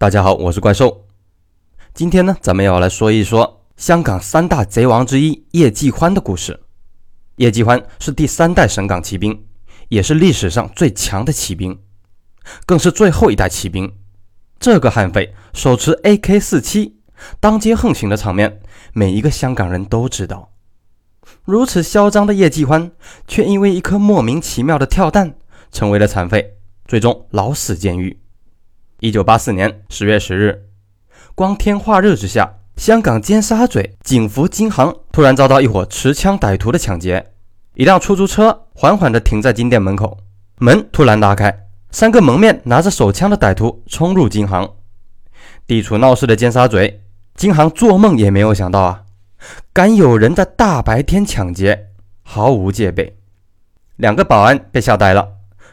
大家好，我是怪兽。今天呢，咱们要来说一说香港三大贼王之一叶继欢的故事。叶继欢是第三代省港骑兵，也是历史上最强的骑兵，更是最后一代骑兵。这个悍匪手持 AK-47，当街横行的场面，每一个香港人都知道。如此嚣张的叶继欢，却因为一颗莫名其妙的跳弹，成为了残废，最终老死监狱。一九八四年十月十日，光天化日之下，香港尖沙咀警服金行突然遭到一伙持枪歹徒的抢劫。一辆出租车缓缓地停在金店门口，门突然拉开，三个蒙面拿着手枪的歹徒冲入金行。地处闹市的尖沙咀，金行做梦也没有想到啊，敢有人在大白天抢劫，毫无戒备。两个保安被吓呆了，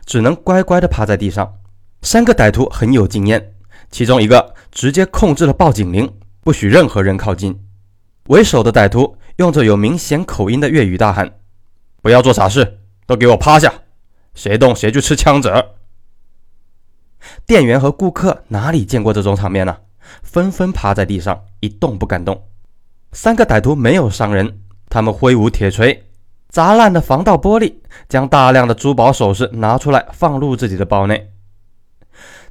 只能乖乖地趴在地上。三个歹徒很有经验，其中一个直接控制了报警铃，不许任何人靠近。为首的歹徒用着有明显口音的粤语大喊：“不要做傻事，都给我趴下！谁动谁就吃枪子！”店员和顾客哪里见过这种场面呢？纷纷趴在地上一动不敢动。三个歹徒没有伤人，他们挥舞铁锤，砸烂的防盗玻璃，将大量的珠宝首饰拿出来放入自己的包内。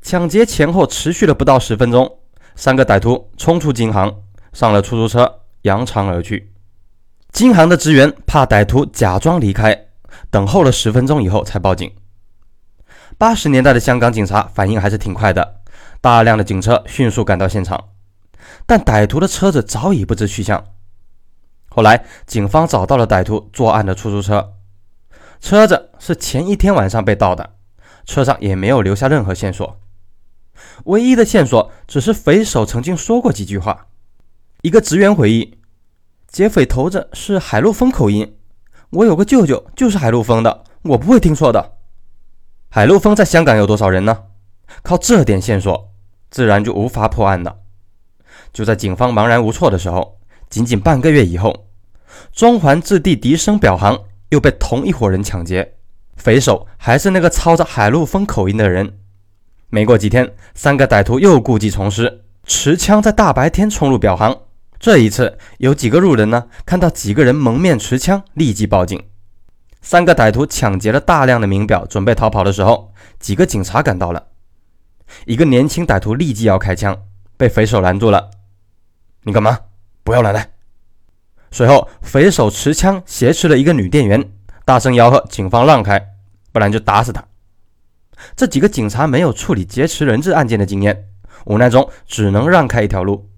抢劫前后持续了不到十分钟，三个歹徒冲出金行，上了出租车，扬长而去。金行的职员怕歹徒假装离开，等候了十分钟以后才报警。八十年代的香港警察反应还是挺快的，大量的警车迅速赶到现场，但歹徒的车子早已不知去向。后来，警方找到了歹徒作案的出租车，车子是前一天晚上被盗的，车上也没有留下任何线索。唯一的线索只是匪首曾经说过几句话。一个职员回忆，劫匪头子是海陆丰口音。我有个舅舅就是海陆丰的，我不会听错的。海陆丰在香港有多少人呢？靠这点线索，自然就无法破案了。就在警方茫然无措的时候，仅仅半个月以后，中环置地笛声表行又被同一伙人抢劫，匪首还是那个操着海陆丰口音的人。没过几天，三个歹徒又故技重施，持枪在大白天冲入表行。这一次，有几个路人呢，看到几个人蒙面持枪，立即报警。三个歹徒抢劫了大量的名表，准备逃跑的时候，几个警察赶到了。一个年轻歹徒立即要开枪，被匪首拦住了。你干嘛？不要来来！随后，匪首持枪挟持了一个女店员，大声吆喝警方让开，不然就打死他。这几个警察没有处理劫持人质案件的经验，无奈中只能让开一条路。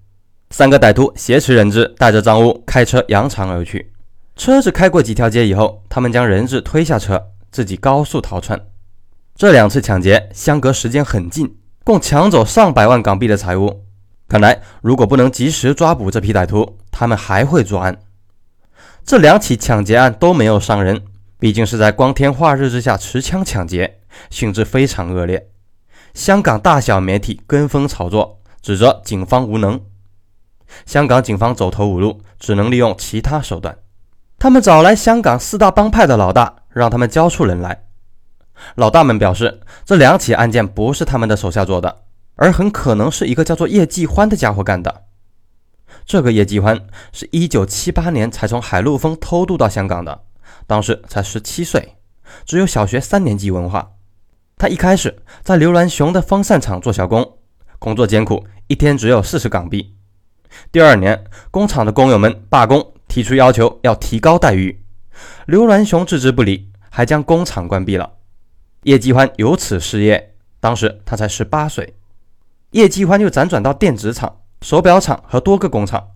三个歹徒挟持人质，带着赃物开车扬长而去。车子开过几条街以后，他们将人质推下车，自己高速逃窜。这两次抢劫相隔时间很近，共抢走上百万港币的财物。看来，如果不能及时抓捕这批歹徒，他们还会作案。这两起抢劫案都没有伤人，毕竟是在光天化日之下持枪抢劫。性质非常恶劣，香港大小媒体跟风炒作，指责警方无能。香港警方走投无路，只能利用其他手段。他们找来香港四大帮派的老大，让他们交出人来。老大们表示，这两起案件不是他们的手下做的，而很可能是一个叫做叶继欢的家伙干的。这个叶继欢是一九七八年才从海陆丰偷渡到香港的，当时才十七岁，只有小学三年级文化。他一开始在刘銮雄的风扇厂做小工，工作艰苦，一天只有四十港币。第二年，工厂的工友们罢工，提出要求要提高待遇，刘銮雄置之不理，还将工厂关闭了。叶继欢由此失业，当时他才十八岁。叶继欢又辗转到电子厂、手表厂和多个工厂，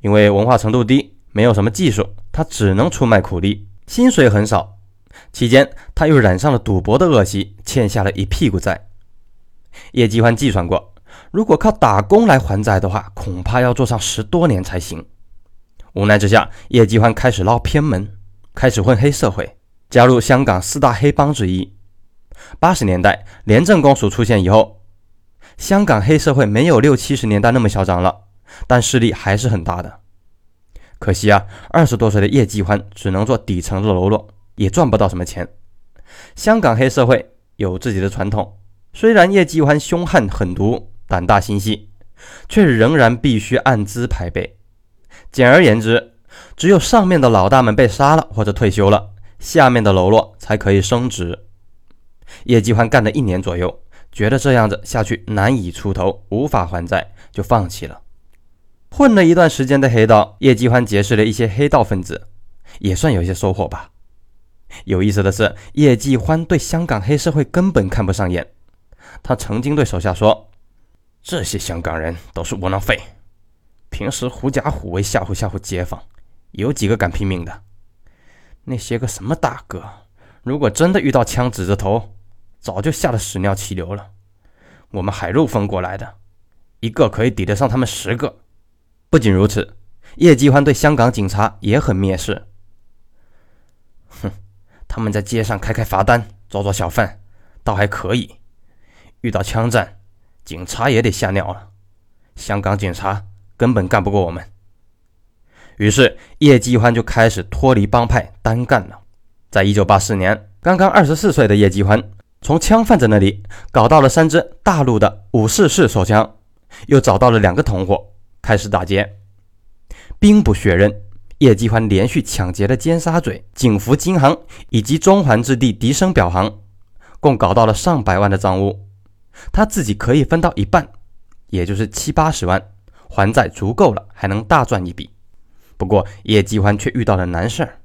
因为文化程度低，没有什么技术，他只能出卖苦力，薪水很少。期间，他又染上了赌博的恶习，欠下了一屁股债。叶继欢计算过，如果靠打工来还债的话，恐怕要做上十多年才行。无奈之下，叶继欢开始捞偏门，开始混黑社会，加入香港四大黑帮之一。八十年代，廉政公署出现以后，香港黑社会没有六七十年代那么嚣张了，但势力还是很大的。可惜啊，二十多岁的叶继欢只能做底层的喽啰。也赚不到什么钱。香港黑社会有自己的传统，虽然叶继欢凶悍狠毒，胆大心细，却仍然必须按资排辈。简而言之，只有上面的老大们被杀了或者退休了，下面的喽啰才可以升职。叶继欢干了一年左右，觉得这样子下去难以出头，无法还债，就放弃了。混了一段时间的黑道，叶继欢结识了一些黑道分子，也算有些收获吧。有意思的是，叶继欢对香港黑社会根本看不上眼。他曾经对手下说：“这些香港人都是窝囊废，平时狐假虎威吓唬吓唬街坊，有几个敢拼命的？那些个什么大哥，如果真的遇到枪指着头，早就吓得屎尿齐流了。我们海陆丰过来的，一个可以抵得上他们十个。不仅如此，叶继欢对香港警察也很蔑视。哼，他们在街上开开罚单，抓抓小贩，倒还可以。”遇到枪战，警察也得吓尿了。香港警察根本干不过我们。于是叶继欢就开始脱离帮派，单干了。在一九八四年，刚刚二十四岁的叶继欢从枪贩子那里搞到了三支大陆的五四式手枪，又找到了两个同伙，开始打劫。兵不血刃，叶继欢连续抢劫了尖沙咀景福金行以及中环置地迪生表行，共搞到了上百万的赃物。他自己可以分到一半，也就是七八十万，还债足够了，还能大赚一笔。不过叶继欢却遇到了难事儿，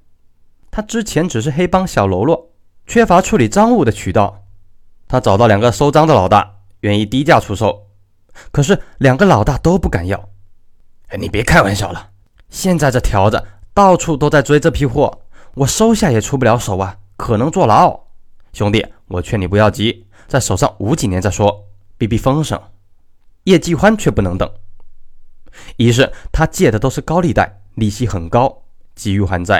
他之前只是黑帮小喽啰，缺乏处理赃物的渠道。他找到两个收赃的老大，愿意低价出售，可是两个老大都不敢要。你别开玩笑了，现在这条子到处都在追这批货，我收下也出不了手啊，可能坐牢。兄弟，我劝你不要急。在手上捂几年再说，避避风声。叶继欢却不能等，一是他借的都是高利贷，利息很高，急于还债；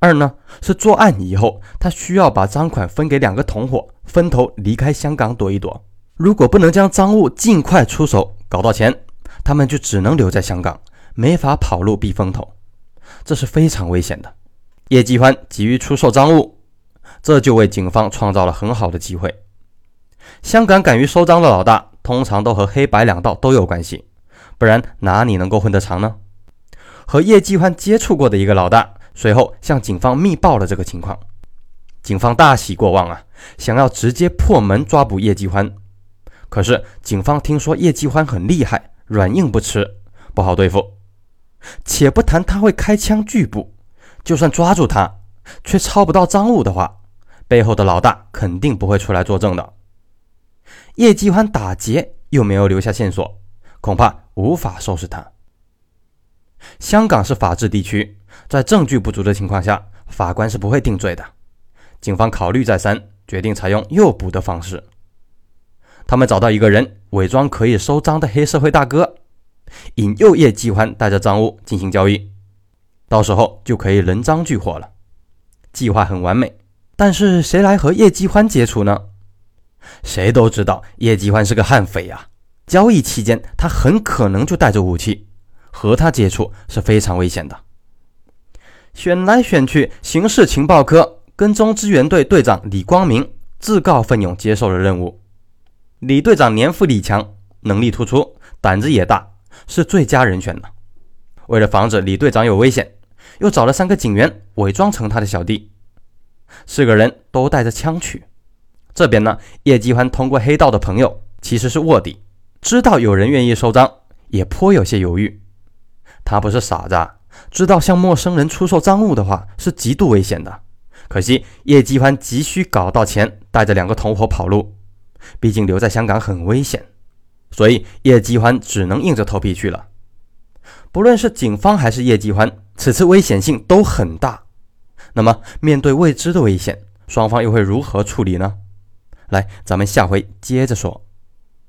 二呢是作案以后，他需要把赃款分给两个同伙，分头离开香港躲一躲。如果不能将赃物尽快出手搞到钱，他们就只能留在香港，没法跑路避风头，这是非常危险的。叶继欢急于出售赃物，这就为警方创造了很好的机会。香港敢于收赃的老大，通常都和黑白两道都有关系，不然哪里能够混得长呢？和叶继欢接触过的一个老大，随后向警方密报了这个情况，警方大喜过望啊，想要直接破门抓捕叶继欢。可是警方听说叶继欢很厉害，软硬不吃，不好对付。且不谈他会开枪拒捕，就算抓住他，却抄不到赃物的话，背后的老大肯定不会出来作证的。叶继欢打劫又没有留下线索，恐怕无法收拾他。香港是法治地区，在证据不足的情况下，法官是不会定罪的。警方考虑再三，决定采用诱捕的方式。他们找到一个人，伪装可以收赃的黑社会大哥，引诱叶继欢带着赃物进行交易，到时候就可以人赃俱获了。计划很完美，但是谁来和叶继欢接触呢？谁都知道叶继欢是个悍匪呀，交易期间他很可能就带着武器，和他接触是非常危险的。选来选去，刑事情报科跟踪支援队队长李光明自告奋勇接受了任务。李队长年富力强，能力突出，胆子也大，是最佳人选了。为了防止李队长有危险，又找了三个警员伪装成他的小弟，四个人都带着枪去。这边呢，叶继欢通过黑道的朋友，其实是卧底，知道有人愿意收赃，也颇有些犹豫。他不是傻子，知道向陌生人出售赃物的话是极度危险的。可惜叶继欢急需搞到钱，带着两个同伙跑路，毕竟留在香港很危险，所以叶继欢只能硬着头皮去了。不论是警方还是叶继欢，此次危险性都很大。那么面对未知的危险，双方又会如何处理呢？来，咱们下回接着说。